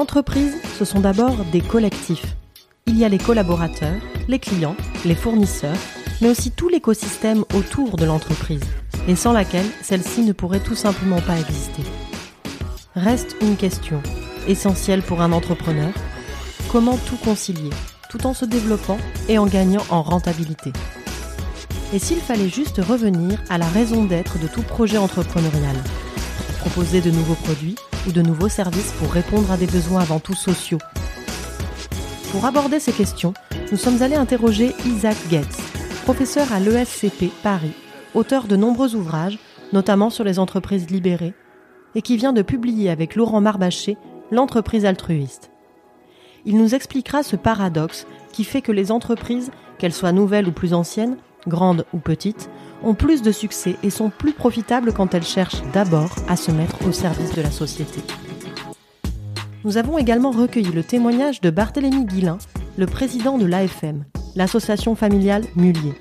entreprise, ce sont d'abord des collectifs. Il y a les collaborateurs, les clients, les fournisseurs, mais aussi tout l'écosystème autour de l'entreprise, et sans laquelle celle-ci ne pourrait tout simplement pas exister. Reste une question, essentielle pour un entrepreneur, comment tout concilier, tout en se développant et en gagnant en rentabilité? Et s'il fallait juste revenir à la raison d'être de tout projet entrepreneurial? Proposer de nouveaux produits ou de nouveaux services pour répondre à des besoins avant tout sociaux Pour aborder ces questions, nous sommes allés interroger Isaac Getz, professeur à l'ESCP Paris, auteur de nombreux ouvrages, notamment sur les entreprises libérées, et qui vient de publier avec Laurent Marbaché L'entreprise altruiste. Il nous expliquera ce paradoxe qui fait que les entreprises, qu'elles soient nouvelles ou plus anciennes, grandes ou petites, ont plus de succès et sont plus profitables quand elles cherchent d'abord à se mettre au service de la société. Nous avons également recueilli le témoignage de Barthélemy Guillain, le président de l'AFM, l'association familiale Mullier.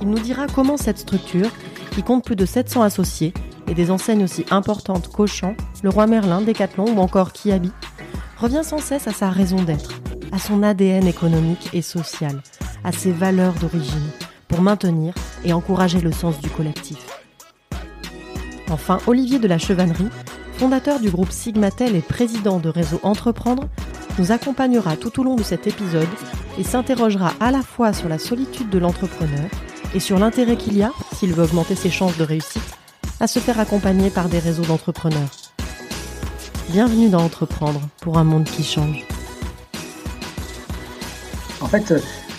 Il nous dira comment cette structure, qui compte plus de 700 associés et des enseignes aussi importantes qu'Auchan, le Roi Merlin, Decathlon ou encore Kiabi, revient sans cesse à sa raison d'être, à son ADN économique et social, à ses valeurs d'origine, pour maintenir et encourager le sens du collectif. Enfin, Olivier de la Chevannerie, fondateur du groupe Sigmatel et président de Réseau Entreprendre, nous accompagnera tout au long de cet épisode et s'interrogera à la fois sur la solitude de l'entrepreneur et sur l'intérêt qu'il y a, s'il veut augmenter ses chances de réussite, à se faire accompagner par des réseaux d'entrepreneurs. Bienvenue dans Entreprendre pour un monde qui change. En fait,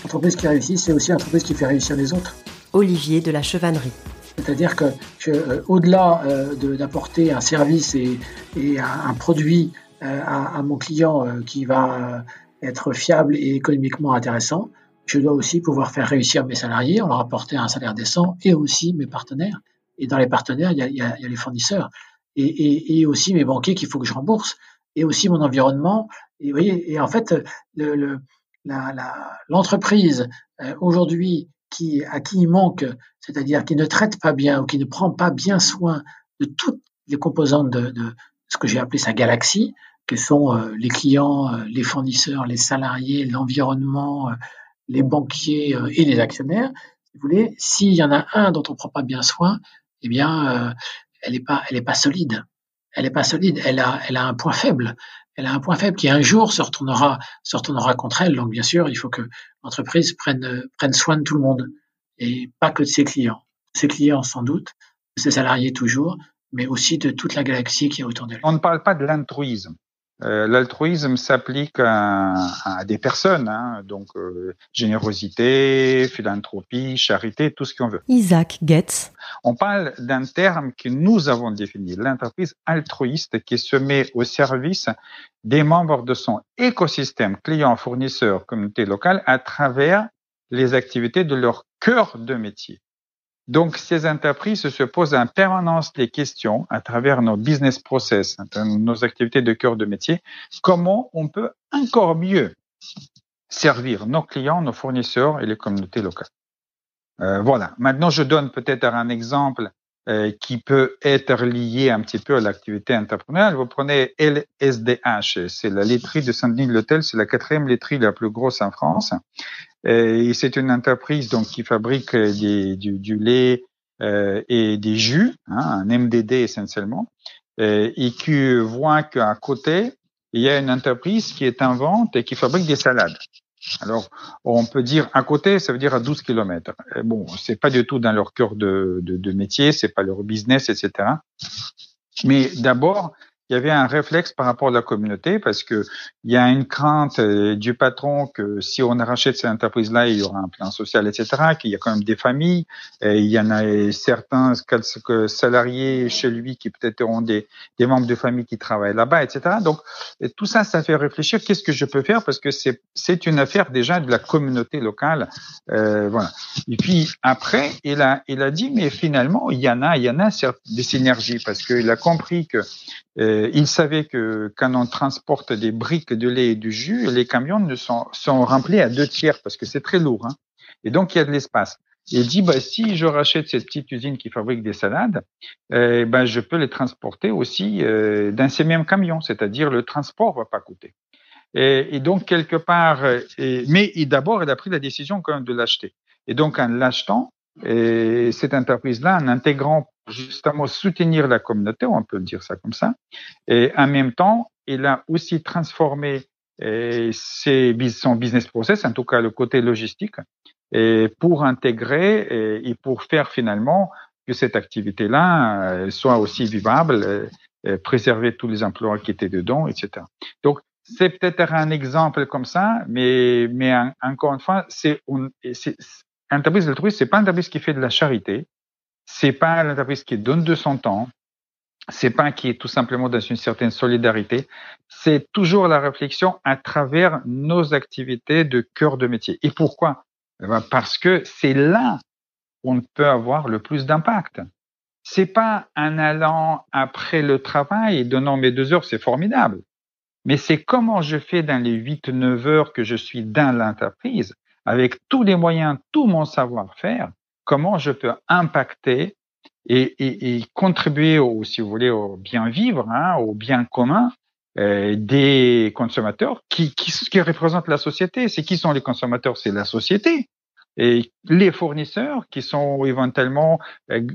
l'entreprise qui réussit, c'est aussi l'entreprise qui fait réussir les autres. Olivier de la Chevannerie. C'est-à-dire que, euh, au-delà euh, d'apporter un service et, un, produit euh, à, mon client qui va être fiable et économiquement intéressant, je dois aussi pouvoir faire réussir mes salariés en leur apporter un salaire décent et aussi mes partenaires. Et dans les partenaires, il y a, les fournisseurs et, aussi mes banquiers qu'il faut que je rembourse et aussi mon environnement. Et, voyez, et en fait, l'entreprise aujourd'hui qui, à qui il manque, c'est-à-dire qui ne traite pas bien ou qui ne prend pas bien soin de toutes les composantes de, ce que j'ai appelé sa galaxie, que sont euh, les clients, euh, les fournisseurs, les salariés, l'environnement, euh, les banquiers et les actionnaires. Si vous voulez, s'il y en a un dont on ne prend pas bien soin, eh bien, elle n'est pas, pas solide. Elle n'est pas solide. Elle a, elle a un point faible elle a un point faible qui un jour se retournera, se retournera contre elle. Donc bien sûr, il faut que l'entreprise prenne, prenne soin de tout le monde et pas que de ses clients. Ses clients sans doute, ses salariés toujours, mais aussi de toute la galaxie qui est autour d'elle. On ne parle pas de l'altruisme. Euh, l'altruisme s'applique à, des personnes, hein, donc euh, générosité, philanthropie, charité, tout ce qu'on veut. Isaac Getz. On parle d'un terme que nous avons défini, l'entreprise altruiste qui se met au service des membres de son écosystème, clients, fournisseurs, communauté locale, à travers les activités de leur cœur de métier. Donc, ces entreprises se posent en permanence des questions à travers nos business process, nos activités de cœur de métier, comment on peut encore mieux servir nos clients, nos fournisseurs et les communautés locales? Euh, voilà. Maintenant, je donne peut-être un exemple euh, qui peut être lié un petit peu à l'activité entrepreneuriale. Vous prenez LSDH, c'est la laiterie de Saint-Denis-de-l'Hôtel, c'est la quatrième laiterie la plus grosse en France. Et c'est une entreprise donc qui fabrique du, du, lait euh, et des jus, hein, un MDD essentiellement, et, et qui voit qu'à côté il y a une entreprise qui est en vente et qui fabrique des salades. Alors, on peut dire à côté, ça veut dire à 12 kilomètres. Bon, c'est pas du tout dans leur cœur de, de, de métier, c'est pas leur business, etc. Mais d'abord, il y avait un réflexe par rapport à la communauté parce que il y a une crainte euh, du patron que si on rachète cette entreprise-là, il y aura un plan social, etc. Qu'il y a quand même des familles, il y en a certains salariés chez lui qui peut-être auront des, des membres de famille qui travaillent là-bas, etc. Donc tout ça, ça fait réfléchir. Qu'est-ce que je peux faire parce que c'est c'est une affaire déjà de la communauté locale, euh, voilà. Et puis après, il a il a dit mais finalement il y en a il y en a des synergies parce qu'il a compris que euh, il savait que quand on transporte des briques de lait et du jus, les camions ne sont, sont remplis à deux tiers parce que c'est très lourd. Hein. Et donc, il y a de l'espace. et dit bah, si je rachète cette petite usine qui fabrique des salades, euh, ben je peux les transporter aussi euh, dans ces mêmes camions, c'est-à-dire le transport va pas coûter. Et, et donc quelque part, euh, et, mais d'abord il a pris la décision quand même de l'acheter. Et donc en l'achetant, et cette entreprise-là, en intégrant justement soutenir la communauté, on peut dire ça comme ça, et en même temps, il a aussi transformé et ses, son business process, en tout cas le côté logistique, et pour intégrer et, pour faire finalement que cette activité-là euh, soit aussi vivable, et, préserver tous les emplois qui étaient dedans, etc. Donc c'est peut-être un exemple comme ça, mais mais encore une fois, c'est une entreprise altruiste, c'est pas une entreprise qui fait de la charité, c'est pas l'entreprise qui donne de son temps, c'est pas qui est tout simplement dans une certaine solidarité, c'est toujours la réflexion à travers nos activités de cœur de métier. Et pourquoi? Eh ben, Parce que c'est là où on peut avoir le plus d'impact. C'est pas en allant après le travail et donnant mes deux heures, c'est formidable. Mais c'est comment je fais dans les huit, neuf heures que je suis dans l'entreprise, avec tous les moyens, tout mon savoir-faire, comment je peux impacter et, et, et, contribuer au, si vous voulez, au bien vivre, hein, au bien commun euh, des consommateurs qui, qui, qui représentent la société. C'est qui sont les consommateurs? C'est la société. Et les fournisseurs qui sont éventuellement euh,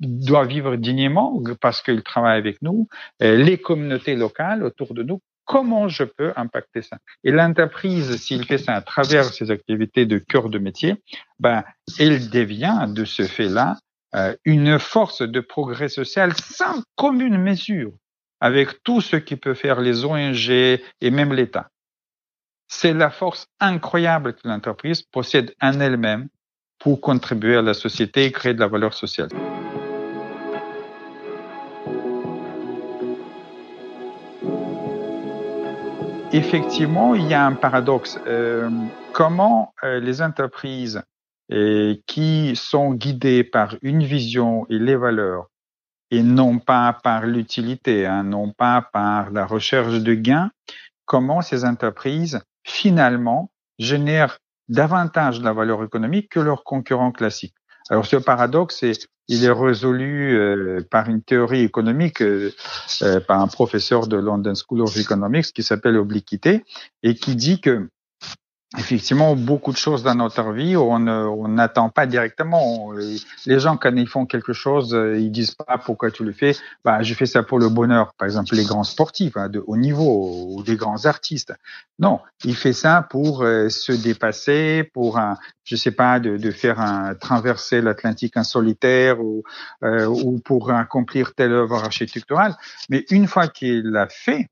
doivent vivre dignement parce qu'ils travaillent avec nous, euh, les communautés locales autour de nous. Comment je peux impacter ça Et l'entreprise, s'il fait ça à travers ses activités de cœur de métier, ben, elle devient de ce fait-là euh, une force de progrès social sans commune mesure avec tout ce qui peut faire les ONG et même l'État. C'est la force incroyable que l'entreprise possède en elle-même pour contribuer à la société et créer de la valeur sociale. Effectivement, il y a un paradoxe. Euh, comment euh, les entreprises et qui sont guidés par une vision et les valeurs et non pas par l'utilité, hein, non pas par la recherche de gains, comment ces entreprises finalement génèrent davantage de la valeur économique que leurs concurrents classiques? Alors ce paradoxe, est, il est résolu euh, par une théorie économique, euh, euh, par un professeur de London School of Economics qui s'appelle Obliquité et qui dit que effectivement beaucoup de choses dans notre vie on n'attend pas directement. les gens quand ils font quelque chose, euh, ils disent pas pourquoi tu le fais. Bah je fais ça pour le bonheur. Par exemple les grands sportifs hein, de haut niveau ou des grands artistes. Non, il fait ça pour euh, se dépasser, pour un, je sais pas, de, de faire un traverser l'Atlantique en solitaire ou euh, ou pour accomplir telle œuvre architecturale. Mais une fois qu'il l'a fait,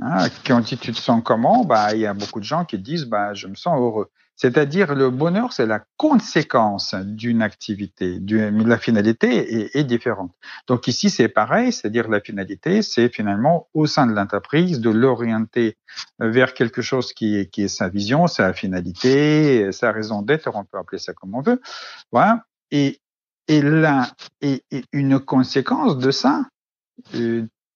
Hein, quand tu te sens comment, bah, il y a beaucoup de gens qui disent, bah, je me sens heureux. C'est-à-dire, le bonheur, c'est la conséquence d'une activité, mais la finalité est, différente. Donc ici, c'est pareil, c'est-à-dire la finalité, c'est finalement au sein de l'entreprise de l'orienter vers quelque chose qui est, sa vision, sa finalité, sa raison d'être, on peut appeler ça comme on veut. Voilà. Et, là, et, et une conséquence de ça,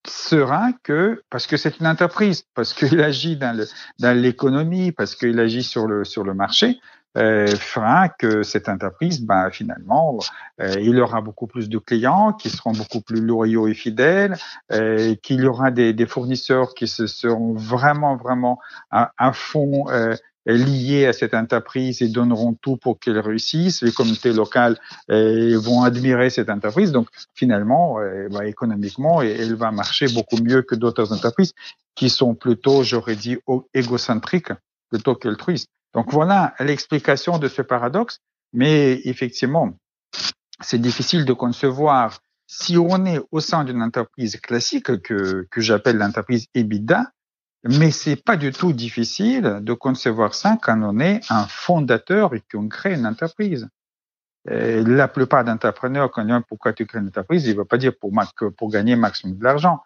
sera que parce que c'est une entreprise, parce qu'il agit dans le dans l'économie, parce qu'il agit sur le sur le marché, euh, fera que cette entreprise, ben, finalement, euh, il aura beaucoup plus de clients qui seront beaucoup plus loyaux et fidèles, euh, qu'il y aura des, des, fournisseurs qui se seront vraiment vraiment à, à fond euh, liés à cette entreprise et donneront tout pour qu'elle réussisse. Les communautés locales euh, vont admirer cette entreprise. Donc, finalement, euh, bah, économiquement, elle va marcher beaucoup mieux que d'autres entreprises qui sont plutôt, j'aurais dit, égocentriques plutôt qu'altruistes. Donc, voilà l'explication de ce paradoxe. Mais effectivement, c'est difficile de concevoir si on est au sein d'une entreprise classique que, que j'appelle l'entreprise EBITDA, mais c'est pas du tout difficile de concevoir ça quand on est un fondateur et qu'on crée une entreprise. La plupart d'entrepreneurs, quand ils pourquoi tu crées une entreprise, il ne va pas dire pour, pour gagner maximum de l'argent.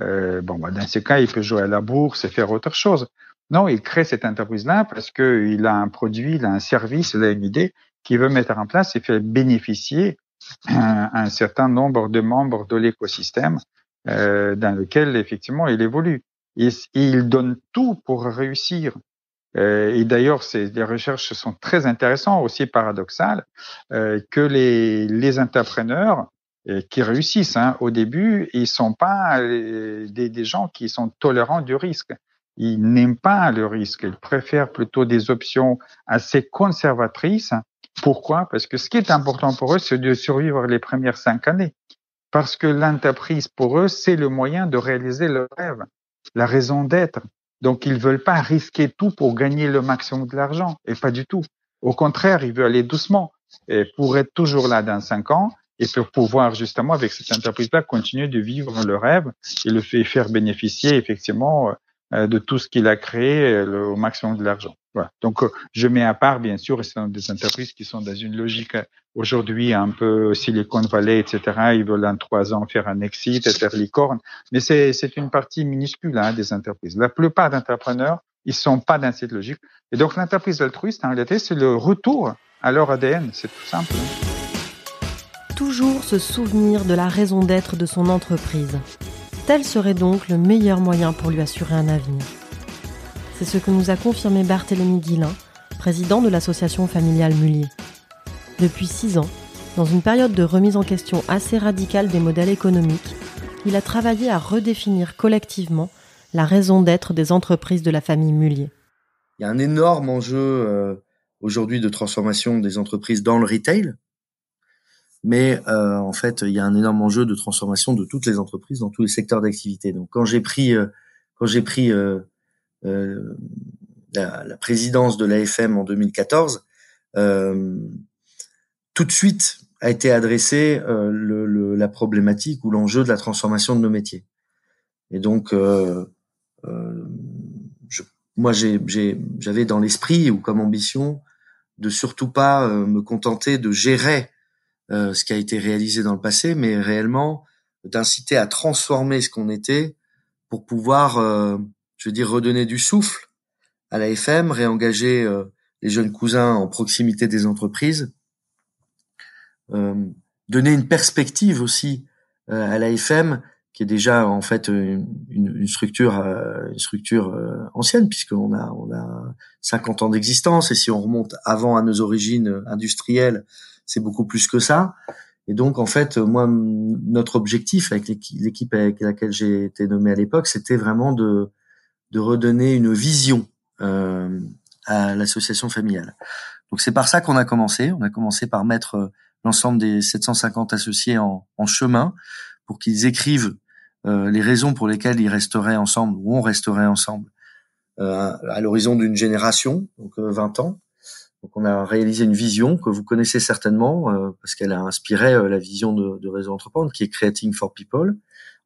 Euh, bon, bah, dans ce cas, il peut jouer à la bourse et faire autre chose. Non, il crée cette entreprise-là parce qu'il a un produit, il a un service, il a une idée qu'il veut mettre en place et faire bénéficier un, un certain nombre de membres de l'écosystème euh, dans lequel effectivement il évolue. Et, il donne tout pour réussir. euh, et d'ailleurs, les recherches sont très intéressantes, aussi paradoxales, euh, que les, les entrepreneurs euh, qui réussissent hein, au début, ils sont pas des, des, gens qui sont tolérants du risque. Ils n'aiment pas le risque. Ils préfèrent plutôt des options assez conservatrices. Pourquoi? Parce que ce qui est important pour eux, c'est de survivre les premières cinq années. Parce que l'entreprise, pour eux, c'est le moyen de réaliser leur rêve, la raison d'être. Donc, ils veulent pas risquer tout pour gagner le maximum de l'argent, et pas du tout. Au contraire, ils veulent aller doucement et pour être toujours là dans cinq ans et pour pouvoir justement avec cette entreprise-là continuer de vivre le rêve et le faire bénéficier effectivement euh, de tout ce qu'il a créé euh, au maximum de l'argent. Donc, euh, je mets à part, bien sûr, des entreprises qui sont dans une logique aujourd'hui un peu Silicon Valley, etc. Ils veulent en trois ans faire un exit, être licorne, mais c'est une partie minuscule hein, des entreprises. La plupart d'entrepreneurs, ils sont pas dans cette logique. Et donc, l'entreprise altruiste, en réalité, c'est le retour à leur ADN. C'est tout simple. Toujours se souvenir de la raison d'être de son entreprise. Tel serait donc le meilleur moyen pour lui assurer un avenir. C'est ce que nous a confirmé Barthélemy Guillain, président de l'association familiale Mullier. Depuis six ans, dans une période de remise en question assez radicale des modèles économiques, il a travaillé à redéfinir collectivement la raison d'être des entreprises de la famille Mullier. Il y a un énorme enjeu euh, aujourd'hui de transformation des entreprises dans le retail, mais euh, en fait, il y a un énorme enjeu de transformation de toutes les entreprises dans tous les secteurs d'activité. Donc, quand j'ai pris euh, quand pris la, la, présidence de l'AFM en 2014, tout de suite a été adressée le, la problématique ou l'enjeu de la transformation de nos métiers. Et donc, euh, euh, je, moi, j'avais dans l'esprit ou comme ambition de surtout pas euh, me contenter de gérer euh, ce qui a été réalisé dans le passé, mais réellement d'inciter à transformer ce qu'on était pour pouvoir, euh, je veux dire, redonner du souffle à la FM, réengager euh, les jeunes cousins en proximité des entreprises, donner une perspective aussi à la FM qui est déjà en fait une, une structure euh, une structure euh, ancienne puisqu'on a on a 50 ans d'existence et si on remonte avant à nos origines industrielles c'est beaucoup plus que ça. Et donc en fait moi notre objectif avec l'équipe avec laquelle j'ai été nommé à l'époque c'était vraiment de de redonner une vision euh, à l'association familiale donc c'est par ça qu'on a commencé on a commencé par mettre l'ensemble des 750 associés en, en chemin pour qu'ils écrivent euh, les raisons pour lesquelles ils resteraient ensemble ou on resterait ensemble euh, à l'horizon d'une génération, donc 20 euh, ans. Donc on a réalisé une vision que vous connaissez certainement parce qu'elle a inspiré la vision de, de Réseau Entreprendre, qui est Creating for People,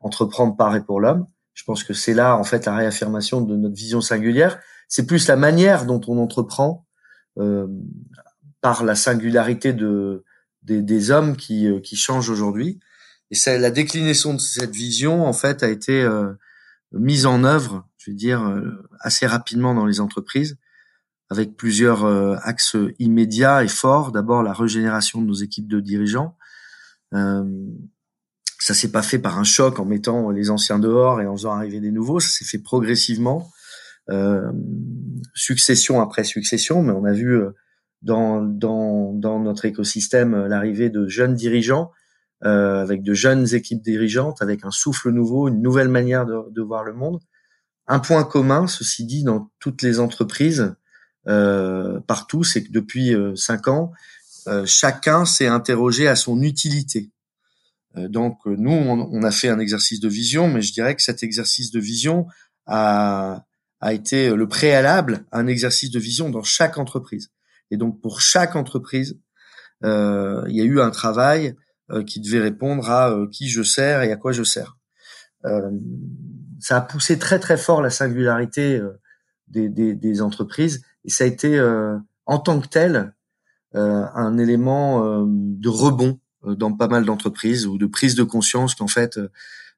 entreprendre par et pour l'homme. Je pense que c'est là en fait la réaffirmation de notre vision singulière. C'est plus la manière dont on entreprend euh, par la singularité de des, des hommes qui, qui changent aujourd'hui. Et ça, la déclinaison de cette vision, en fait, a été euh, mise en œuvre, je veux dire, euh, assez rapidement dans les entreprises, avec plusieurs euh, axes immédiats et forts. D'abord, la régénération de nos équipes de dirigeants. Euh, ça s'est pas fait par un choc en mettant les anciens dehors et en faisant arriver des nouveaux. Ça s'est fait progressivement, succession après succession. Mais on a vu dans dans dans notre écosystème l'arrivée de jeunes dirigeants euh, avec de jeunes équipes dirigeantes, avec un souffle nouveau, une nouvelle manière de, de voir le monde. Un point commun, ceci dit, dans toutes les entreprises, euh, partout, c'est que depuis euh, cinq ans, euh, chacun s'est interrogé à son utilité. Donc nous, on, a fait un exercice de vision, mais je dirais que cet exercice de vision a, a été le préalable à un exercice de vision dans chaque entreprise. Et donc pour chaque entreprise, il y a eu un travail euh, qui devait répondre à euh, qui je sers et à quoi je sers. Euh, ça a poussé très très fort la singularité des, des, des, entreprises et ça a été en tant que tel un élément de rebond dans pas mal d'entreprises ou de prise de conscience qu'en fait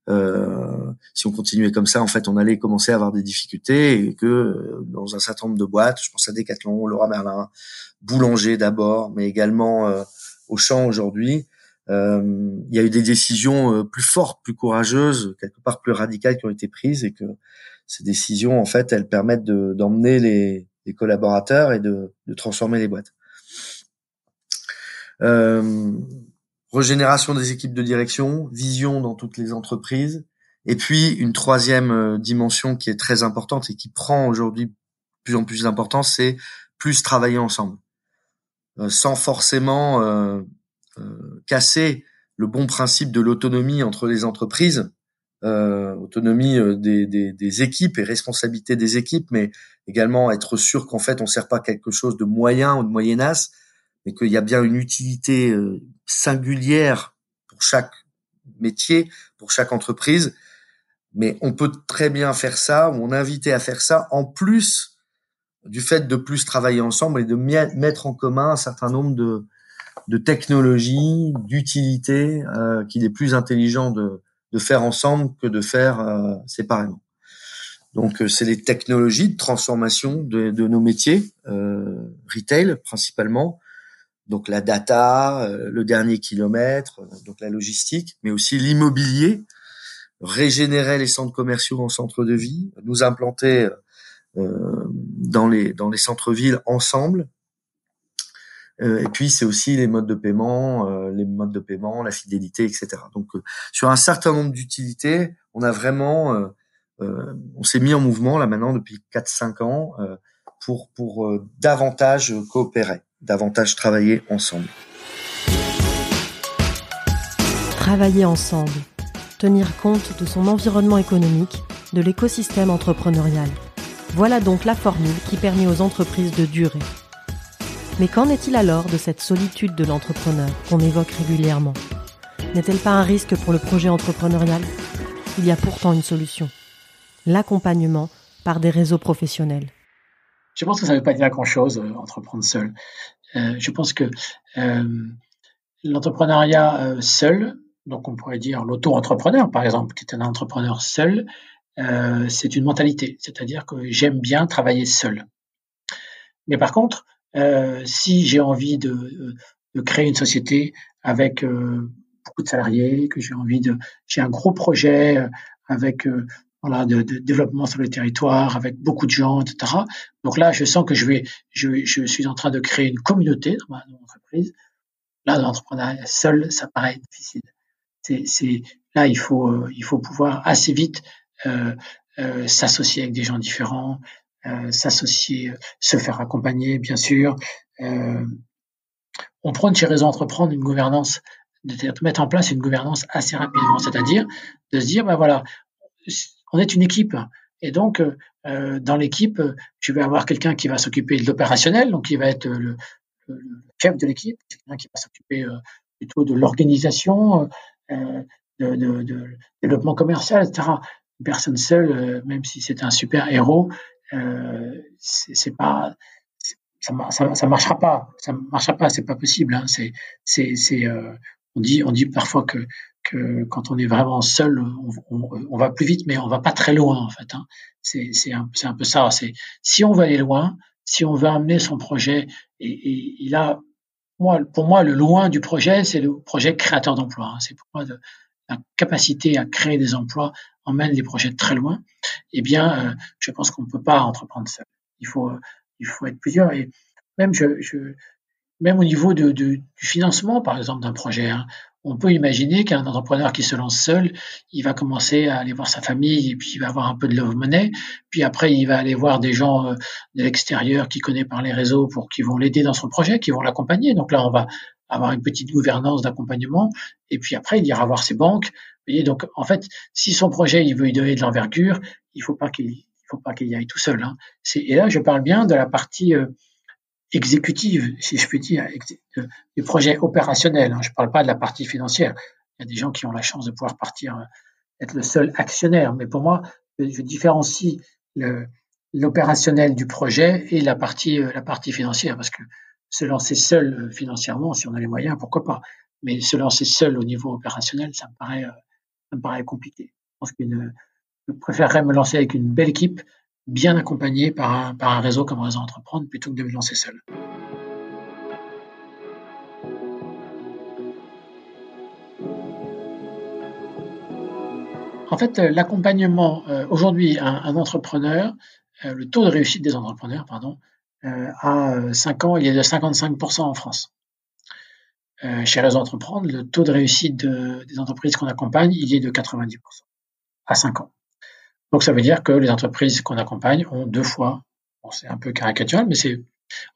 euh, si on continuait comme ça, en fait, on allait commencer à avoir des difficultés et que dans un certain nombre de boîtes, je pense à Decathlon, Laura Merlin, Boulanger d'abord, mais également euh, Auchan aujourd'hui, euh, il y a eu des décisions euh, plus fortes, plus courageuses, quelque part plus radicales qui ont été prises et que ces décisions, en fait, elles permettent d'emmener les, des collaborateurs et de, de transformer les boîtes. Euh, régénération des équipes de direction, vision dans toutes les entreprises, et puis une troisième euh, dimension qui est très importante et qui prend aujourd'hui plus en plus d'importance, c'est plus travailler ensemble, euh, sans forcément euh, euh, casser le bon principe de l'autonomie entre les entreprises, euh, autonomie des, des, des, équipes et responsabilité des équipes, mais également être sûr qu'en fait on ne sert pas quelque chose de moyen ou de moyenasse, mais qu'il y a bien une utilité singulière pour chaque métier, pour chaque entreprise. Mais on peut très bien faire ça, ou on invite à faire ça, en plus du fait de plus travailler ensemble et de mettre en commun un certain nombre de, de technologies, d'utilités euh, qu'il est plus intelligent de, de, faire ensemble que de faire euh, séparément. Donc euh, c'est les technologies de transformation de, de nos métiers, euh, retail principalement, donc la data, euh, le dernier kilomètre, donc la logistique, mais aussi l'immobilier, régénérer les centres commerciaux en centre de vie, nous implanter euh, dans les dans les centres-villes ensemble. Euh, et puis c'est aussi les modes de paiement, euh, les modes de paiement, la fidélité, etc. Donc sur un certain nombre d'utilités, on a vraiment, on s'est mis en mouvement là maintenant depuis 4-5 ans pour pour davantage coopérer, davantage travailler ensemble. Travailler ensemble, tenir compte de son environnement économique, de l'écosystème entrepreneurial. Voilà donc la formule qui permet aux entreprises de durer. Mais qu'en est-il alors de cette solitude de l'entrepreneur qu'on évoque régulièrement? N'est-elle pas un risque pour le projet entrepreneurial? Il y a pourtant une solution. L'accompagnement par des réseaux professionnels. Je pense que ça ne veut pas dire grand-chose, euh, entreprendre seul. Euh, je pense que euh, l'entrepreneuriat seul, donc on pourrait dire l'auto-entrepreneur par exemple, qui est un entrepreneur seul, euh, c'est une mentalité, c'est-à-dire que j'aime bien travailler seul. Mais par contre, euh, si j'ai envie de, de, créer une société avec euh, beaucoup de salariés, que j'ai envie de, j'ai un gros projet avec voilà de, développement sur le territoire, avec beaucoup de gens, etc. Donc là, je sens que je vais, je, je suis en train de créer une communauté dans ma entreprise. Là, l'entrepreneuriat seul, ça paraît difficile. C'est, là, il faut, il faut pouvoir assez vite euh, euh, s'associer avec des gens différents, euh, s'associer, se faire accompagner, bien sûr. on prône chez Réseau Entreprendre une gouvernance, de mettre en place une gouvernance assez rapidement, c'est-à-dire de se dire, ben voilà, on est une équipe. Et donc, euh, dans l'équipe, je vais avoir quelqu'un qui va s'occuper de l'opérationnel, donc qui va être le, le, chef de l'équipe, quelqu'un qui va s'occuper euh, plutôt de l'organisation, euh, de, développement commercial, etc une personne seule, euh, même si c'est un super héros, euh, c'est pas ça, ça, ça, marchera pas, ça marchera pas, c'est pas possible. Hein. Euh, on dit parfois que que quand on est vraiment seul, on, va plus vite, mais on va pas très loin en fait. Hein. C'est, un, peu ça. Si on veut aller loin, si on veut amener son projet, et, a, moi, pour moi, le loin du projet, c'est le projet créateur d'emploi. Hein. C'est pour moi la capacité à créer des emplois emmène les projets très loin, eh bien, euh, je pense qu'on ne peut pas entreprendre seul. Il faut, faut être plusieurs. Et même, au niveau du financement, par exemple, d'un projet, hein, on peut imaginer qu'un entrepreneur qui se lance seul, il va commencer à aller voir sa famille et puis il va avoir un peu de love money. Puis après, il va aller voir des gens euh, de l'extérieur qui connaît par les réseaux pour qui vont l'aider dans son projet, qui vont l'accompagner. Donc là, on va avoir une petite gouvernance d'accompagnement. Et puis après, il ira voir ses banques. Vous donc en fait, si son projet il veut lui donner de l'envergure, il faut pas qu'il il faut pas qu'il y aille tout seul. Hein. Et là, je parle bien de la partie euh, exécutive, si je puis dire, du projet opérationnel. Hein. Je parle pas de la partie financière. Il y a des gens qui ont la chance de pouvoir partir, euh, être le seul actionnaire. Mais pour moi, je différencie l'opérationnel du projet et la partie, euh, la partie financière, parce que se lancer seul euh, financièrement, si on a les moyens, pourquoi pas. Mais se lancer seul au niveau opérationnel, ça me paraît, compliqué. Je préférerais me lancer avec une belle équipe, bien accompagnée par un, par un réseau comme Réseau Entreprendre, plutôt que de me lancer seul. En fait, euh, l'accompagnement, aujourd'hui, un, un, entrepreneur, le taux de réussite des entrepreneurs, pardon, à 5 ans, il est de 55% en France. chez Réseau Entreprendre, le taux de réussite des entreprises qu'on accompagne, il est de 90% à 5 ans. Donc ça veut dire que les entreprises qu'on accompagne ont deux fois, c'est un peu caricatural, mais c'est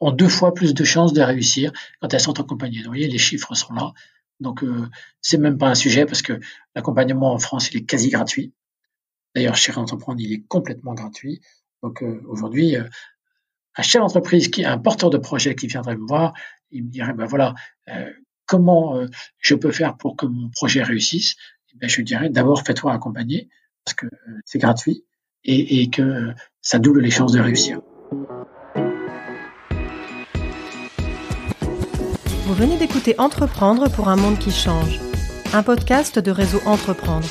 ont deux fois plus de chances de réussir quand elles sont accompagnées. vous voyez, les chiffres sont là. Donc euh, c'est même pas un sujet parce que l'accompagnement en France il est quasi gratuit. D'ailleurs, chez Entreprendre, il est complètement gratuit. Donc euh, aujourd'hui, euh, un chef d'entreprise qui un porteur de projet qui viendrait me voir, il me dirait ben voilà euh, comment je peux faire pour que mon projet réussisse? Et ben, je lui dirais d'abord fais-toi accompagner que c'est gratuit et, et que ça double les chances de réussir. Vous venez d'écouter Entreprendre pour un monde qui change, un podcast de réseau Entreprendre.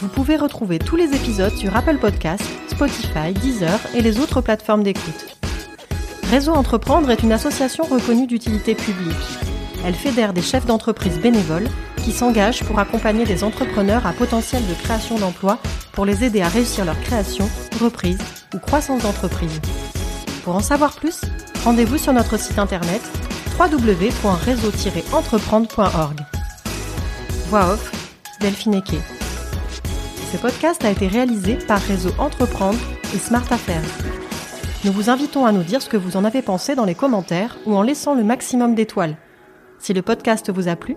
Vous pouvez retrouver tous les épisodes sur Apple Podcasts, Spotify, Deezer et les autres plateformes d'écoute. Réseau Entreprendre est une association reconnue d'utilité publique. Elle fédère des chefs d'entreprise bénévoles qui s'engagent pour accompagner des entrepreneurs à potentiel de création d'emplois pour les aider à réussir leur création, reprise ou croissance d'entreprise. Pour en savoir plus, rendez-vous sur notre site internet www.réseau-entreprendre.org. Voix off, Delphine Eke. Ce podcast a été réalisé par Réseau Entreprendre et Smart Affairs. Nous vous invitons à nous dire ce que vous en avez pensé dans les commentaires ou en laissant le maximum d'étoiles. Si le podcast vous a plu,